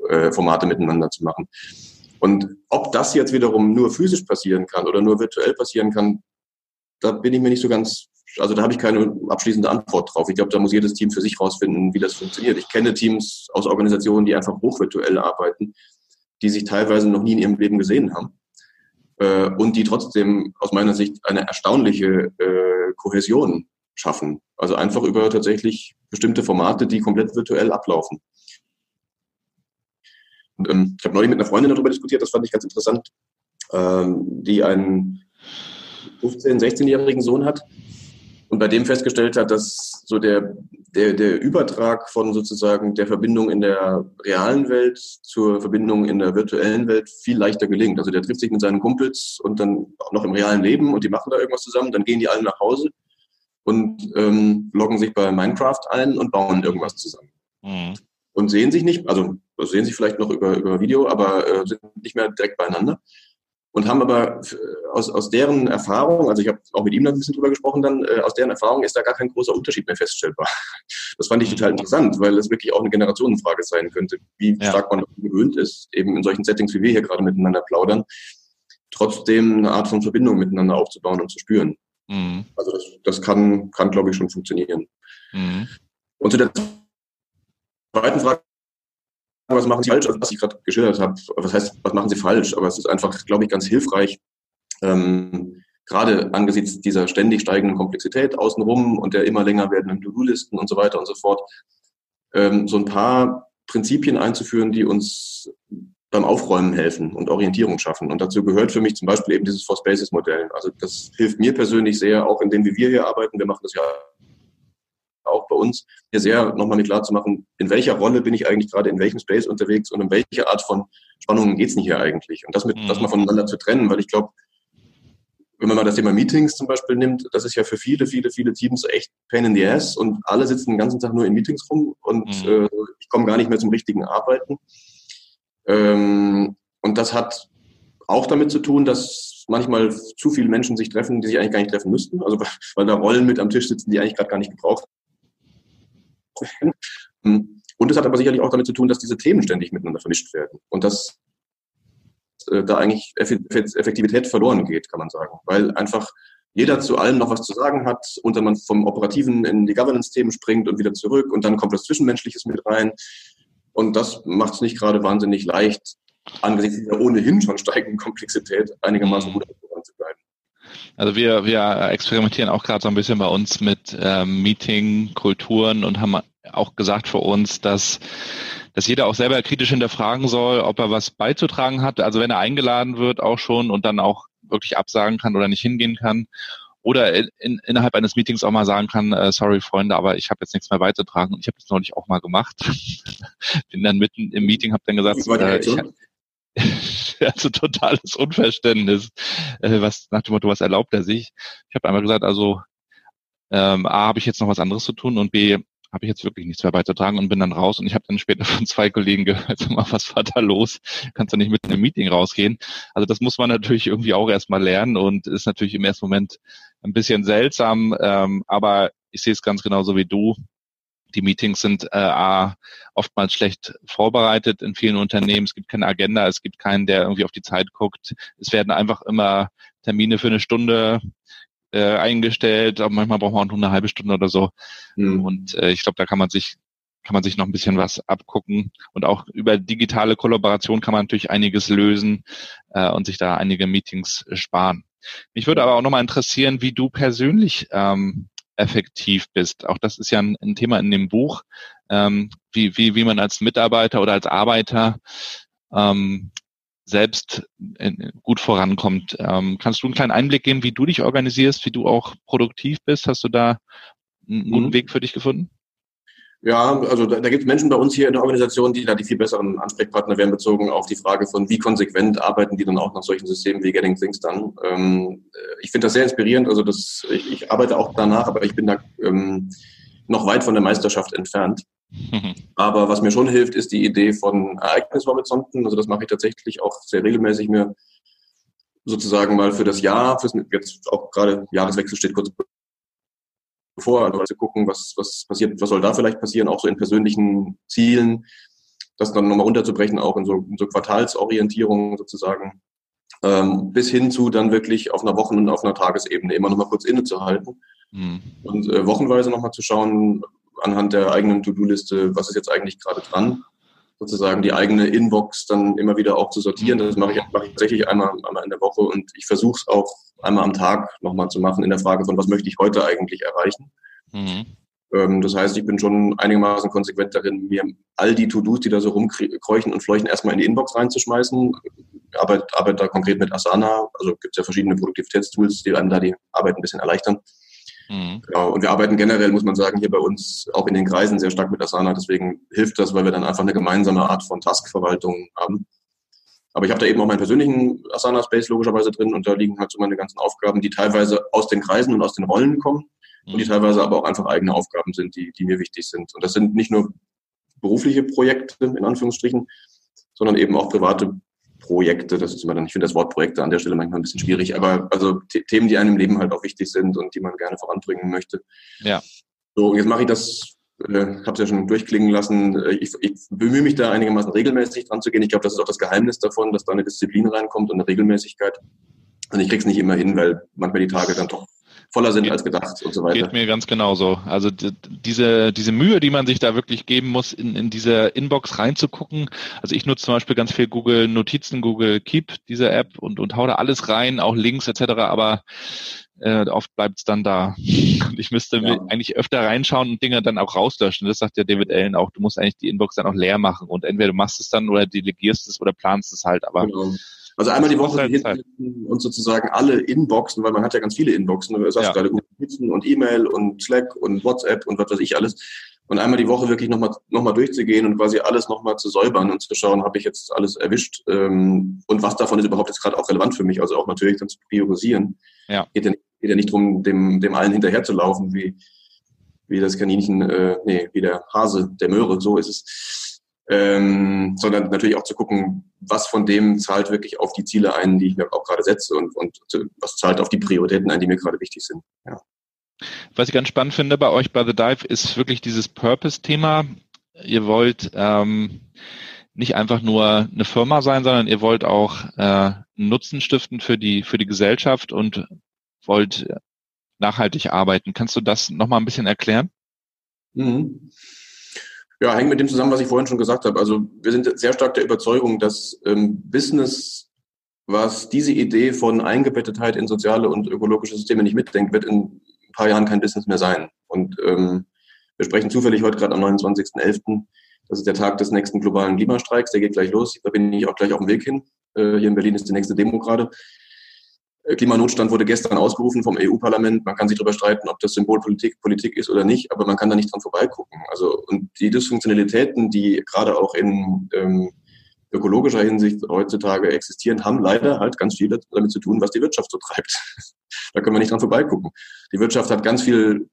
äh, Formate miteinander zu machen. Und ob das jetzt wiederum nur physisch passieren kann oder nur virtuell passieren kann, da bin ich mir nicht so ganz, also da habe ich keine abschließende Antwort drauf. Ich glaube, da muss jedes Team für sich rausfinden, wie das funktioniert. Ich kenne Teams aus Organisationen, die einfach hochvirtuell arbeiten, die sich teilweise noch nie in ihrem Leben gesehen haben äh, und die trotzdem aus meiner Sicht eine erstaunliche äh, Kohäsion schaffen. Also einfach über tatsächlich bestimmte Formate, die komplett virtuell ablaufen. Und, ähm, ich habe neulich mit einer Freundin darüber diskutiert, das fand ich ganz interessant, ähm, die einen 15-, 16-jährigen Sohn hat und bei dem festgestellt hat, dass so der, der, der Übertrag von sozusagen der Verbindung in der realen Welt zur Verbindung in der virtuellen Welt viel leichter gelingt. Also der trifft sich mit seinen Kumpels und dann auch noch im realen Leben und die machen da irgendwas zusammen, dann gehen die alle nach Hause und ähm, loggen sich bei Minecraft ein und bauen irgendwas zusammen. Mhm und sehen sich nicht, also sehen sich vielleicht noch über, über Video, aber äh, sind nicht mehr direkt beieinander. Und haben aber äh, aus, aus deren Erfahrung, also ich habe auch mit ihm dann ein bisschen drüber gesprochen, dann äh, aus deren Erfahrung ist da gar kein großer Unterschied mehr feststellbar. Das fand ich total interessant, weil es wirklich auch eine Generationenfrage sein könnte, wie ja. stark man gewöhnt ist, eben in solchen Settings, wie wir hier gerade miteinander plaudern, trotzdem eine Art von Verbindung miteinander aufzubauen und zu spüren. Mhm. Also das, das kann, kann glaube ich, schon funktionieren. Mhm. Und zu der zweiten Frage, was machen Sie falsch, also was ich gerade geschildert habe, was heißt, was machen Sie falsch? Aber es ist einfach, glaube ich, ganz hilfreich, ähm, gerade angesichts dieser ständig steigenden Komplexität außenrum und der immer länger werdenden To-Do-Listen und so weiter und so fort, ähm, so ein paar Prinzipien einzuführen, die uns beim Aufräumen helfen und Orientierung schaffen. Und dazu gehört für mich zum Beispiel eben dieses Four Spaces Modell. Also das hilft mir persönlich sehr, auch in dem, wie wir hier arbeiten. Wir machen das ja auch bei uns, hier sehr nochmal mit klar zu machen, in welcher Rolle bin ich eigentlich gerade in welchem Space unterwegs und um welche Art von Spannungen geht es denn hier eigentlich? Und das mit, mhm. das mal voneinander zu trennen, weil ich glaube, wenn man mal das Thema Meetings zum Beispiel nimmt, das ist ja für viele, viele, viele Teams echt Pain in the Ass und alle sitzen den ganzen Tag nur in Meetings rum und mhm. äh, ich komme gar nicht mehr zum richtigen Arbeiten. Ähm, und das hat auch damit zu tun, dass manchmal zu viele Menschen sich treffen, die sich eigentlich gar nicht treffen müssten. Also weil da Rollen mit am Tisch sitzen, die eigentlich gerade gar nicht gebraucht werden. Und es hat aber sicherlich auch damit zu tun, dass diese Themen ständig miteinander vermischt werden. Und dass äh, da eigentlich Effektivität verloren geht, kann man sagen. Weil einfach jeder zu allem noch was zu sagen hat und dann man vom Operativen in die Governance-Themen springt und wieder zurück und dann kommt das Zwischenmenschliches mit rein. Und das macht es nicht gerade wahnsinnig leicht, angesichts der ohnehin schon steigenden Komplexität einigermaßen gut zu bleiben. Also wir, wir experimentieren auch gerade so ein bisschen bei uns mit ähm, Meeting-Kulturen und haben auch gesagt für uns, dass dass jeder auch selber kritisch hinterfragen soll, ob er was beizutragen hat. Also wenn er eingeladen wird, auch schon und dann auch wirklich absagen kann oder nicht hingehen kann. Oder in, in, innerhalb eines Meetings auch mal sagen kann, äh, sorry Freunde, aber ich habe jetzt nichts mehr beizutragen. Und ich habe das neulich auch mal gemacht. Bin dann mitten im Meeting, habe dann gesagt, äh, ich, also totales Unverständnis, äh, was nach dem Motto, was erlaubt er sich? Ich habe einmal gesagt, also ähm, A, habe ich jetzt noch was anderes zu tun und B, habe ich jetzt wirklich nichts mehr beizutragen und bin dann raus und ich habe dann später von zwei Kollegen gehört, sag mal, was war da los? Kannst du nicht mit einem Meeting rausgehen? Also das muss man natürlich irgendwie auch erstmal lernen und ist natürlich im ersten Moment ein bisschen seltsam, ähm, aber ich sehe es ganz genauso wie du. Die Meetings sind äh, oftmals schlecht vorbereitet in vielen Unternehmen. Es gibt keine Agenda, es gibt keinen, der irgendwie auf die Zeit guckt. Es werden einfach immer Termine für eine Stunde äh, eingestellt, aber manchmal braucht man auch nur eine halbe Stunde oder so. Mhm. Und äh, ich glaube, da kann man sich kann man sich noch ein bisschen was abgucken. Und auch über digitale Kollaboration kann man natürlich einiges lösen äh, und sich da einige Meetings sparen. Mich würde aber auch nochmal interessieren, wie du persönlich ähm, effektiv bist. Auch das ist ja ein, ein Thema in dem Buch, ähm, wie, wie, wie man als Mitarbeiter oder als Arbeiter ähm, selbst gut vorankommt. Ähm, kannst du einen kleinen Einblick geben, wie du dich organisierst, wie du auch produktiv bist? Hast du da einen guten mhm. Weg für dich gefunden? Ja, also da, da gibt es Menschen bei uns hier in der Organisation, die da die viel besseren Ansprechpartner werden, bezogen auf die Frage von, wie konsequent arbeiten die dann auch nach solchen Systemen wie Getting Things Done. Ähm, äh, ich finde das sehr inspirierend. Also das, ich, ich, arbeite auch danach, aber ich bin da ähm, noch weit von der Meisterschaft entfernt. Aber was mir schon hilft, ist die Idee von Ereignishorizonten. Also das mache ich tatsächlich auch sehr regelmäßig mir sozusagen mal für das Jahr, fürs, jetzt auch gerade Jahreswechsel steht kurz bevor, also zu gucken, was, was passiert, was soll da vielleicht passieren, auch so in persönlichen Zielen, das dann nochmal runterzubrechen, auch in so, in so Quartalsorientierung sozusagen, ähm, bis hin zu dann wirklich auf einer Wochen- und auf einer Tagesebene immer nochmal kurz innezuhalten mhm. und äh, wochenweise nochmal zu schauen, anhand der eigenen To-Do-Liste, was ist jetzt eigentlich gerade dran, sozusagen die eigene Inbox dann immer wieder auch zu sortieren. Das mache ich, mache ich tatsächlich einmal, einmal in der Woche und ich versuche es auch einmal am Tag nochmal zu machen in der Frage von, was möchte ich heute eigentlich erreichen. Mhm. Ähm, das heißt, ich bin schon einigermaßen konsequent darin, mir all die To-Dos, die da so rumkreuchen und fleuchen, erstmal in die Inbox reinzuschmeißen. Ich arbeite, arbeite da konkret mit Asana, also gibt es ja verschiedene Produktivitätstools, die einem da die Arbeit ein bisschen erleichtern. Mhm. Genau. Und wir arbeiten generell, muss man sagen, hier bei uns auch in den Kreisen sehr stark mit Asana. Deswegen hilft das, weil wir dann einfach eine gemeinsame Art von Taskverwaltung haben. Aber ich habe da eben auch meinen persönlichen Asana-Space logischerweise drin und da liegen halt so meine ganzen Aufgaben, die teilweise aus den Kreisen und aus den Rollen kommen mhm. und die mhm. teilweise aber auch einfach eigene Aufgaben sind, die, die mir wichtig sind. Und das sind nicht nur berufliche Projekte, in Anführungsstrichen, sondern eben auch private Projekte, das ist immer dann, ich finde das Wort Projekte an der Stelle manchmal ein bisschen schwierig, aber also Themen, die einem im Leben halt auch wichtig sind und die man gerne voranbringen möchte. Ja. So, jetzt mache ich das, äh, habe es ja schon durchklingen lassen. Äh, ich, ich bemühe mich da einigermaßen regelmäßig dran zu gehen. Ich glaube, das ist auch das Geheimnis davon, dass da eine Disziplin reinkommt und eine Regelmäßigkeit. Und ich krieg's nicht immer hin, weil manchmal die Tage dann doch voller sind geht, als gedacht und so weiter. Geht mir ganz genauso. Also diese, diese Mühe, die man sich da wirklich geben muss, in, in diese Inbox reinzugucken. Also ich nutze zum Beispiel ganz viel Google Notizen, Google Keep, diese App und, und hau da alles rein, auch Links etc. Aber äh, oft bleibt es dann da. Und ich müsste ja. eigentlich öfter reinschauen und Dinge dann auch rauslöschen. Das sagt ja David Allen auch. Du musst eigentlich die Inbox dann auch leer machen und entweder du machst es dann oder delegierst es oder planst es halt. Aber genau. Also einmal die Woche und sozusagen alle Inboxen, weil man hat ja ganz viele Inboxen, du sagst ja. gerade und E-Mail und Slack und WhatsApp und was weiß ich alles. Und einmal die Woche wirklich nochmal noch mal durchzugehen und quasi alles nochmal zu säubern und zu schauen, habe ich jetzt alles erwischt ähm, und was davon ist überhaupt jetzt gerade auch relevant für mich, also auch natürlich dann zu priorisieren. Ja. Geht ja nicht, geht ja nicht darum, dem, dem allen hinterherzulaufen, wie, wie das Kaninchen, äh, nee, wie der Hase, der Möhre, so ist es ähm, sondern natürlich auch zu gucken, was von dem zahlt wirklich auf die Ziele ein, die ich mir auch gerade setze und, und was zahlt auf die Prioritäten ein, die mir gerade wichtig sind. Ja. Was ich ganz spannend finde bei euch bei The Dive ist wirklich dieses Purpose-Thema. Ihr wollt ähm, nicht einfach nur eine Firma sein, sondern ihr wollt auch äh, Nutzen stiften für die für die Gesellschaft und wollt nachhaltig arbeiten. Kannst du das nochmal ein bisschen erklären? Mhm. Ja, hängt mit dem zusammen, was ich vorhin schon gesagt habe. Also wir sind sehr stark der Überzeugung, dass ähm, Business, was diese Idee von Eingebettetheit in soziale und ökologische Systeme nicht mitdenkt, wird in ein paar Jahren kein Business mehr sein. Und ähm, wir sprechen zufällig heute gerade am 29.11. Das ist der Tag des nächsten globalen Klimastreiks. Der geht gleich los. Da bin ich auch gleich auf dem Weg hin. Äh, hier in Berlin ist die nächste Demo gerade. Klimanotstand wurde gestern ausgerufen vom EU-Parlament. Man kann sich darüber streiten, ob das Symbolpolitik Politik ist oder nicht, aber man kann da nicht dran vorbeigucken. Also und die Dysfunktionalitäten, die gerade auch in ähm, ökologischer Hinsicht heutzutage existieren, haben leider halt ganz viel damit zu tun, was die Wirtschaft so treibt. da können wir nicht dran vorbeigucken. Die Wirtschaft hat ganz viel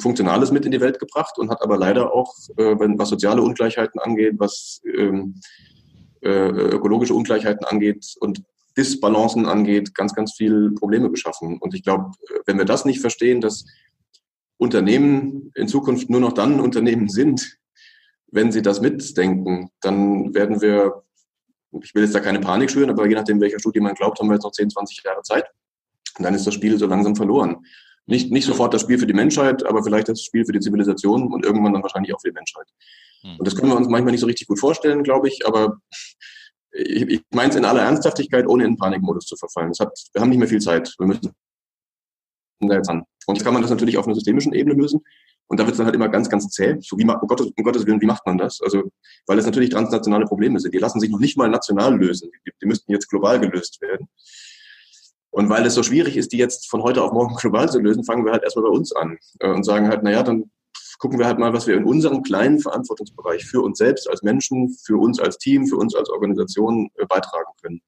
Funktionales mit in die Welt gebracht und hat aber leider auch, äh, was soziale Ungleichheiten angeht, was ähm, äh, ökologische Ungleichheiten angeht und Disbalancen angeht, ganz, ganz viel Probleme geschaffen. Und ich glaube, wenn wir das nicht verstehen, dass Unternehmen in Zukunft nur noch dann Unternehmen sind, wenn sie das mitdenken, dann werden wir, ich will jetzt da keine Panik schüren, aber je nachdem, welcher Studie man glaubt, haben wir jetzt noch 10, 20 Jahre Zeit. Und dann ist das Spiel so langsam verloren. Nicht, nicht sofort das Spiel für die Menschheit, aber vielleicht das Spiel für die Zivilisation und irgendwann dann wahrscheinlich auch für die Menschheit. Hm. Und das können wir uns manchmal nicht so richtig gut vorstellen, glaube ich, aber ich, ich meine es in aller Ernsthaftigkeit, ohne in Panikmodus zu verfallen. Hat, wir haben nicht mehr viel Zeit. Wir müssen da jetzt an. Und jetzt kann man das natürlich auf einer systemischen Ebene lösen. Und da wird es dann halt immer ganz, ganz zäh. So wie, um Gottes, um Gottes Willen, wie macht man das? Also, weil es natürlich transnationale Probleme sind. Die lassen sich noch nicht mal national lösen. Die, die müssten jetzt global gelöst werden. Und weil es so schwierig ist, die jetzt von heute auf morgen global zu lösen, fangen wir halt erstmal bei uns an äh, und sagen halt, naja, dann gucken wir halt mal, was wir in unserem kleinen Verantwortungsbereich für uns selbst als Menschen, für uns als Team, für uns als Organisation äh, beitragen können.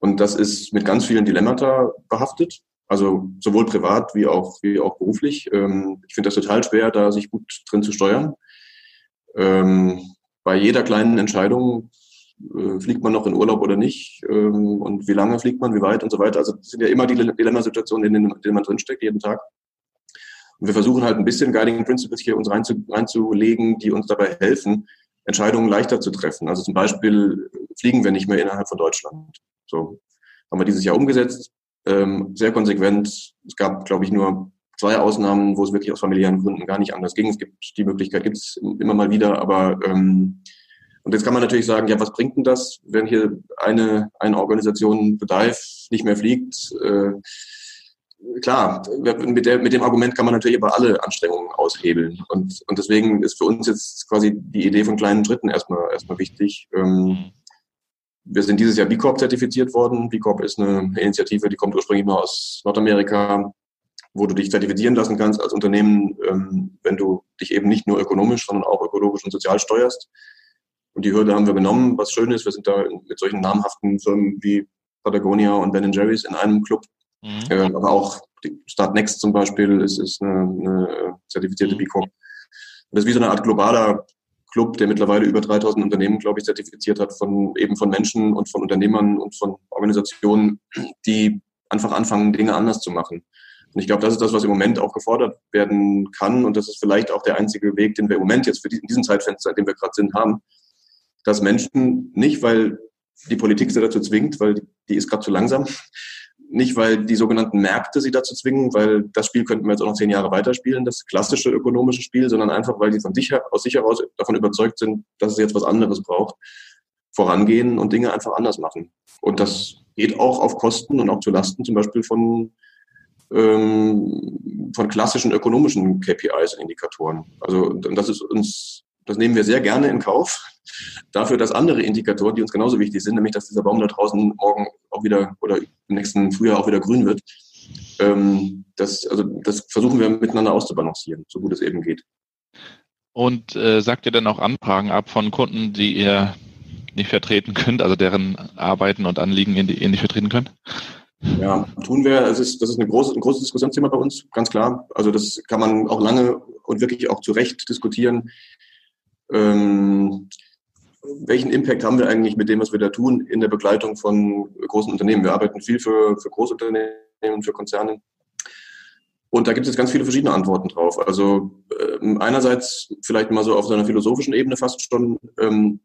Und das ist mit ganz vielen Dilemmata behaftet, also sowohl privat wie auch, wie auch beruflich. Ähm, ich finde das total schwer, da sich gut drin zu steuern. Ähm, bei jeder kleinen Entscheidung äh, fliegt man noch in Urlaub oder nicht ähm, und wie lange fliegt man, wie weit und so weiter. Also das sind ja immer die Dilemmasituationen, in denen man drinsteckt, jeden Tag. Und wir versuchen halt ein bisschen Guiding Principles hier uns reinzu, reinzulegen, die uns dabei helfen, Entscheidungen leichter zu treffen. Also zum Beispiel fliegen wir nicht mehr innerhalb von Deutschland. So haben wir dieses Jahr umgesetzt, ähm, sehr konsequent. Es gab, glaube ich, nur zwei Ausnahmen, wo es wirklich aus familiären Gründen gar nicht anders ging. Es gibt die Möglichkeit, gibt es immer mal wieder, aber ähm, und jetzt kann man natürlich sagen, ja, was bringt denn das, wenn hier eine, eine Organisation Bedarf nicht mehr fliegt? Äh, klar, mit, der, mit dem Argument kann man natürlich aber alle Anstrengungen aushebeln. Und, und deswegen ist für uns jetzt quasi die Idee von kleinen Schritten erstmal, erstmal wichtig. Ähm, wir sind dieses Jahr B Corp zertifiziert worden. B Corp ist eine Initiative, die kommt ursprünglich mal aus Nordamerika, wo du dich zertifizieren lassen kannst als Unternehmen, ähm, wenn du dich eben nicht nur ökonomisch, sondern auch ökologisch und sozial steuerst. Und die Hürde haben wir genommen, was schön ist. Wir sind da mit solchen namhaften Firmen wie Patagonia und Ben Jerry's in einem Club Mhm. Äh, aber auch Start Next zum Beispiel ist, ist eine, eine zertifizierte mhm. B Corp. Das ist wie so eine Art globaler Club, der mittlerweile über 3000 Unternehmen, glaube ich, zertifiziert hat, von eben von Menschen und von Unternehmern und von Organisationen, die einfach anfangen, Dinge anders zu machen. Und ich glaube, das ist das, was im Moment auch gefordert werden kann. Und das ist vielleicht auch der einzige Weg, den wir im Moment jetzt für diesen, diesen Zeitfenster, in dem wir gerade sind, haben, dass Menschen nicht, weil die Politik sie dazu zwingt, weil die ist gerade zu langsam, nicht, weil die sogenannten Märkte sie dazu zwingen, weil das Spiel könnten wir jetzt auch noch zehn Jahre weiterspielen, das klassische ökonomische Spiel, sondern einfach, weil die von sich aus sich heraus davon überzeugt sind, dass es jetzt was anderes braucht, vorangehen und Dinge einfach anders machen. Und das geht auch auf Kosten und auch zu Lasten zum Beispiel von, ähm, von klassischen ökonomischen KPIs und Indikatoren. Also das ist uns, das nehmen wir sehr gerne in Kauf. Dafür, dass andere Indikatoren, die uns genauso wichtig sind, nämlich dass dieser Baum da draußen morgen auch wieder oder im nächsten Frühjahr auch wieder grün wird, ähm, das, also das versuchen wir miteinander auszubalancieren, so gut es eben geht. Und äh, sagt ihr dann auch Anfragen ab von Kunden, die ihr nicht vertreten könnt, also deren Arbeiten und Anliegen ihr nicht vertreten könnt? Ja, tun wir. Es ist, das ist eine große, ein großes Diskussionsthema bei uns, ganz klar. Also das kann man auch lange und wirklich auch zu Recht diskutieren. Ähm, welchen Impact haben wir eigentlich mit dem, was wir da tun, in der Begleitung von großen Unternehmen? Wir arbeiten viel für, für Großunternehmen, für Konzerne. Und da gibt es jetzt ganz viele verschiedene Antworten drauf. Also ähm, einerseits vielleicht mal so auf so einer philosophischen Ebene fast schon, ähm,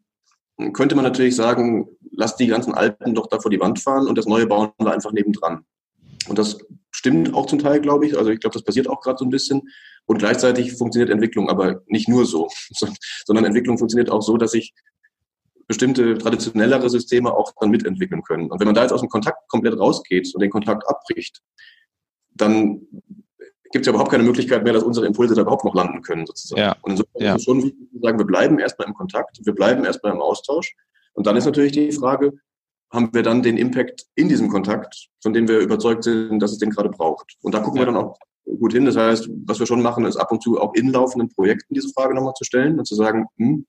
könnte man natürlich sagen, lass die ganzen Alten doch da vor die Wand fahren und das Neue bauen wir einfach nebendran. Und das stimmt auch zum Teil, glaube ich. Also ich glaube, das passiert auch gerade so ein bisschen. Und gleichzeitig funktioniert Entwicklung aber nicht nur so, sondern Entwicklung funktioniert auch so, dass sich bestimmte traditionellere Systeme auch dann mitentwickeln können. Und wenn man da jetzt aus dem Kontakt komplett rausgeht und den Kontakt abbricht, dann gibt es ja überhaupt keine Möglichkeit mehr, dass unsere Impulse da überhaupt noch landen können, sozusagen. Ja. Und insofern ja. ist es schon wichtig zu sagen, wir bleiben erstmal im Kontakt, wir bleiben erstmal im Austausch. Und dann ist natürlich die Frage, haben wir dann den Impact in diesem Kontakt, von dem wir überzeugt sind, dass es den gerade braucht. Und da gucken ja. wir dann auch gut hin. Das heißt, was wir schon machen, ist ab und zu auch in laufenden Projekten diese Frage nochmal zu stellen und zu sagen, hm,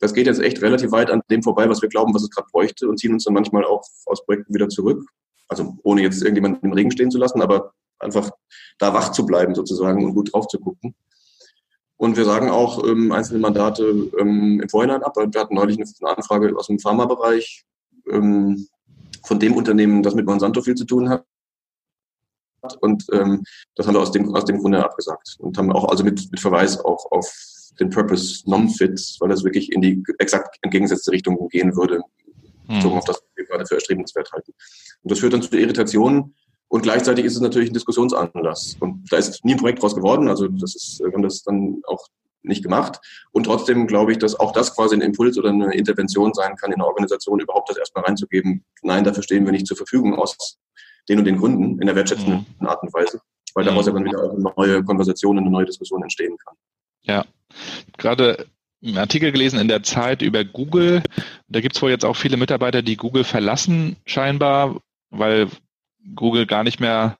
das geht jetzt echt relativ weit an dem vorbei, was wir glauben, was es gerade bräuchte und ziehen uns dann manchmal auch aus Projekten wieder zurück. Also ohne jetzt irgendjemanden im Regen stehen zu lassen, aber einfach da wach zu bleiben sozusagen und gut drauf zu gucken. Und wir sagen auch ähm, einzelne Mandate ähm, im Vorhinein ab. Wir hatten neulich eine Anfrage aus dem Pharmabereich ähm, von dem Unternehmen, das mit Monsanto viel zu tun hat. Und ähm, das haben wir aus dem, aus dem Grunde abgesagt und haben auch also mit, mit Verweis auch auf den Purpose Non-Fit, weil das wirklich in die exakt entgegengesetzte Richtung gehen würde, bezogen hm. auf das, was wir gerade für erstrebenswert halten. Und das führt dann zu Irritationen, und gleichzeitig ist es natürlich ein Diskussionsanlass. Und da ist nie ein Projekt draus geworden. Also das ist, wir haben das dann auch nicht gemacht. Und trotzdem glaube ich, dass auch das quasi ein Impuls oder eine Intervention sein kann, in eine Organisation überhaupt das erstmal reinzugeben. Nein, dafür stehen wir nicht zur Verfügung aus den und den Gründen in der wertschätzenden mhm. Art und Weise, weil daraus ja dann wieder auch eine neue Konversation, eine neue Diskussion entstehen kann. Ja, gerade einen Artikel gelesen in der Zeit über Google. Da gibt es wohl jetzt auch viele Mitarbeiter, die Google verlassen, scheinbar, weil Google gar nicht mehr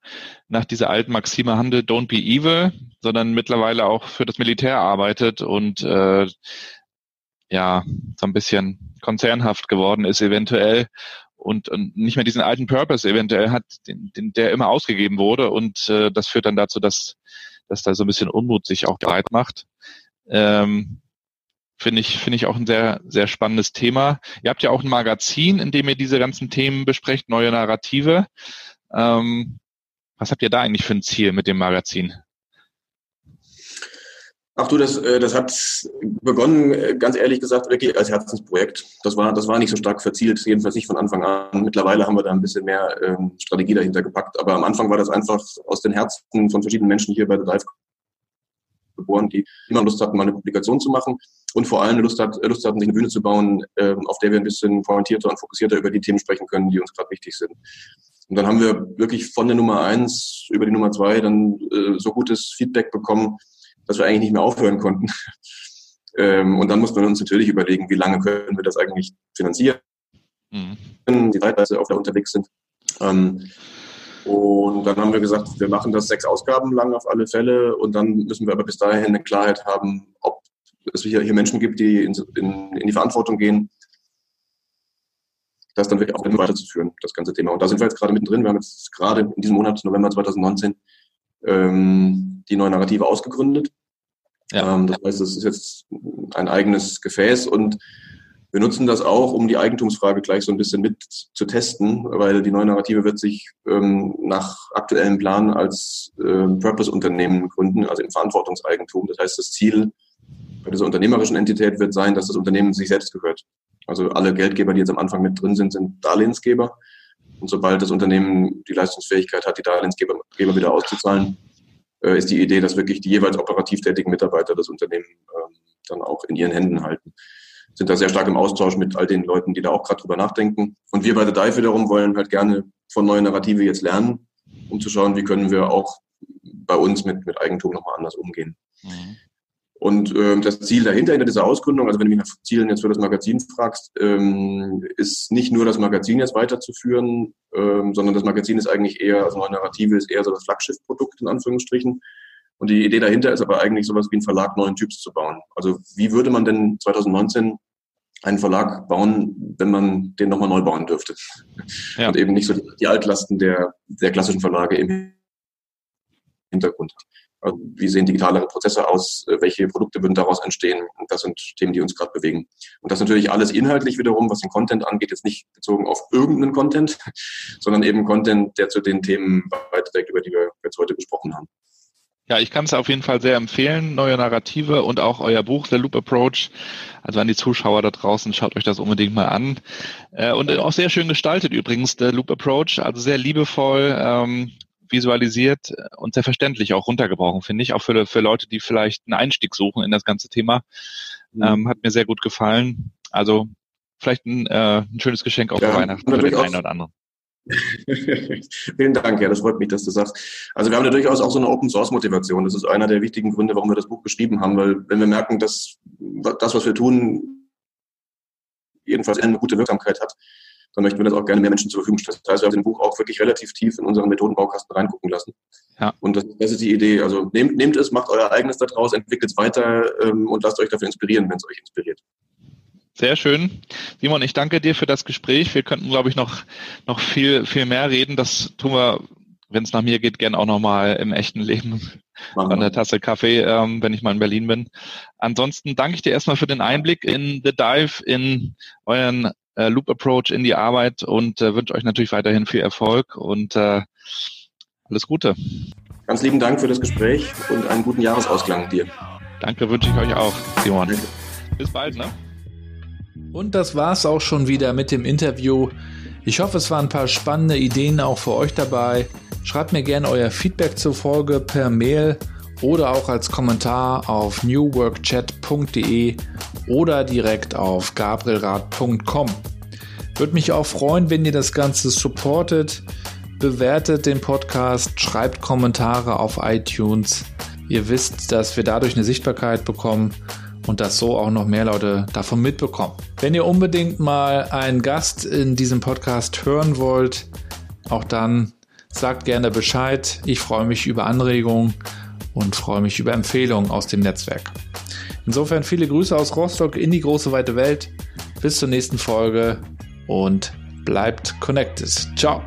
nach dieser alten Maxime handelt, don't be evil, sondern mittlerweile auch für das Militär arbeitet und äh, ja, so ein bisschen konzernhaft geworden ist eventuell und, und nicht mehr diesen alten Purpose eventuell hat, den, den, der immer ausgegeben wurde und äh, das führt dann dazu, dass, dass da so ein bisschen Unmut sich auch breit macht. Ähm, Finde ich, finde ich auch ein sehr, sehr spannendes Thema. Ihr habt ja auch ein Magazin, in dem ihr diese ganzen Themen besprecht, neue Narrative. Ähm, was habt ihr da eigentlich für ein Ziel mit dem Magazin? Ach du, das, äh, das hat begonnen, äh, ganz ehrlich gesagt, wirklich als Herzensprojekt. Das war, das war nicht so stark verzielt, jedenfalls nicht von Anfang an. Mittlerweile haben wir da ein bisschen mehr ähm, Strategie dahinter gepackt. Aber am Anfang war das einfach aus den Herzen von verschiedenen Menschen hier bei The Dive geboren, die immer Lust hatten, mal eine Publikation zu machen und vor allem Lust, hat, Lust hatten, sich eine Bühne zu bauen, äh, auf der wir ein bisschen pointierter und fokussierter über die Themen sprechen können, die uns gerade wichtig sind. Und dann haben wir wirklich von der Nummer eins über die Nummer zwei dann äh, so gutes Feedback bekommen, dass wir eigentlich nicht mehr aufhören konnten. ähm, und dann mussten wir uns natürlich überlegen, wie lange können wir das eigentlich finanzieren, mhm. die Zeitweise auf der unterwegs sind. Ähm, und dann haben wir gesagt, wir machen das sechs Ausgaben lang auf alle Fälle und dann müssen wir aber bis dahin eine Klarheit haben, ob es hier, hier Menschen gibt, die in, in, in die Verantwortung gehen, das dann wirklich auch weiterzuführen, das ganze Thema. Und da sind wir jetzt gerade mittendrin. Wir haben jetzt gerade in diesem Monat, November 2019, ähm, die neue Narrative ausgegründet. Ja. Ähm, das heißt, es ist jetzt ein eigenes Gefäß und wir nutzen das auch, um die Eigentumsfrage gleich so ein bisschen mit zu testen, weil die neue Narrative wird sich ähm, nach aktuellem Plan als äh, Purpose-Unternehmen gründen, also im Verantwortungseigentum. Das heißt, das Ziel bei dieser unternehmerischen Entität wird sein, dass das Unternehmen sich selbst gehört. Also alle Geldgeber, die jetzt am Anfang mit drin sind, sind Darlehensgeber. Und sobald das Unternehmen die Leistungsfähigkeit hat, die Darlehensgeber wieder auszuzahlen, äh, ist die Idee, dass wirklich die jeweils operativ tätigen Mitarbeiter das Unternehmen ähm, dann auch in ihren Händen halten. Sind da sehr stark im Austausch mit all den Leuten, die da auch gerade drüber nachdenken. Und wir bei The Dive wiederum wollen halt gerne von neuen Narrative jetzt lernen, um zu schauen, wie können wir auch bei uns mit, mit Eigentum nochmal anders umgehen. Mhm. Und ähm, das Ziel dahinter, hinter dieser Ausgründung, also wenn du mich nach Zielen jetzt für das Magazin fragst, ähm, ist nicht nur das Magazin jetzt weiterzuführen, ähm, sondern das Magazin ist eigentlich eher, also neue Narrative ist eher so das Flaggschiffprodukt in Anführungsstrichen. Und die Idee dahinter ist aber eigentlich sowas wie ein Verlag neuen Typs zu bauen. Also wie würde man denn 2019 einen Verlag bauen, wenn man den nochmal neu bauen dürfte? Ja. Und eben nicht so die Altlasten der, der klassischen Verlage im Hintergrund hat. Also, wie sehen digitalere Prozesse aus? Äh, welche Produkte würden daraus entstehen? Und das sind Themen, die uns gerade bewegen. Und das natürlich alles inhaltlich wiederum, was den Content angeht, jetzt nicht bezogen auf irgendeinen Content, sondern eben Content, der zu den Themen beiträgt, über die wir jetzt heute gesprochen haben. Ja, ich kann es auf jeden Fall sehr empfehlen, neue Narrative und auch euer Buch, The Loop Approach. Also an die Zuschauer da draußen, schaut euch das unbedingt mal an. Äh, und auch sehr schön gestaltet übrigens, The Loop Approach, also sehr liebevoll. Visualisiert und sehr verständlich auch runtergebrochen, finde ich. Auch für, für Leute, die vielleicht einen Einstieg suchen in das ganze Thema. Mhm. Ähm, hat mir sehr gut gefallen. Also vielleicht ein, äh, ein schönes Geschenk auch ja, für Weihnachten für den einen oder anderen. Vielen Dank, ja, das freut mich, dass du sagst. Also wir haben ja durchaus auch so eine Open Source Motivation. Das ist einer der wichtigen Gründe, warum wir das Buch geschrieben haben, weil wenn wir merken, dass das, was wir tun, jedenfalls eine gute Wirksamkeit hat, dann möchten wir das auch gerne mehr Menschen zur Verfügung stellen. Das heißt, wir haben im Buch auch wirklich relativ tief in unseren Methodenbaukasten reingucken lassen. Ja. Und das, das ist die Idee. Also nehmt, nehmt es, macht euer eigenes daraus, entwickelt es weiter ähm, und lasst euch dafür inspirieren, wenn es euch inspiriert. Sehr schön. Simon, ich danke dir für das Gespräch. Wir könnten, glaube ich, noch, noch viel, viel mehr reden. Das tun wir, wenn es nach mir geht, gern auch nochmal im echten Leben an der Tasse Kaffee, ähm, wenn ich mal in Berlin bin. Ansonsten danke ich dir erstmal für den Einblick in The Dive, in euren äh, Loop Approach in die Arbeit und äh, wünsche euch natürlich weiterhin viel Erfolg und äh, alles Gute. Ganz lieben Dank für das Gespräch und einen guten Jahresausklang dir. Danke, wünsche ich euch auch, Simon. Danke. Bis bald, ne? Und das war's auch schon wieder mit dem Interview. Ich hoffe, es waren ein paar spannende Ideen auch für euch dabei. Schreibt mir gerne euer Feedback zur Folge per Mail oder auch als Kommentar auf newworkchat.de oder direkt auf gabrielrad.com. Würde mich auch freuen, wenn ihr das Ganze supportet. Bewertet den Podcast, schreibt Kommentare auf iTunes. Ihr wisst, dass wir dadurch eine Sichtbarkeit bekommen und dass so auch noch mehr Leute davon mitbekommen. Wenn ihr unbedingt mal einen Gast in diesem Podcast hören wollt, auch dann sagt gerne Bescheid. Ich freue mich über Anregungen und freue mich über Empfehlungen aus dem Netzwerk. Insofern viele Grüße aus Rostock in die große weite Welt. Bis zur nächsten Folge und bleibt connected. Ciao.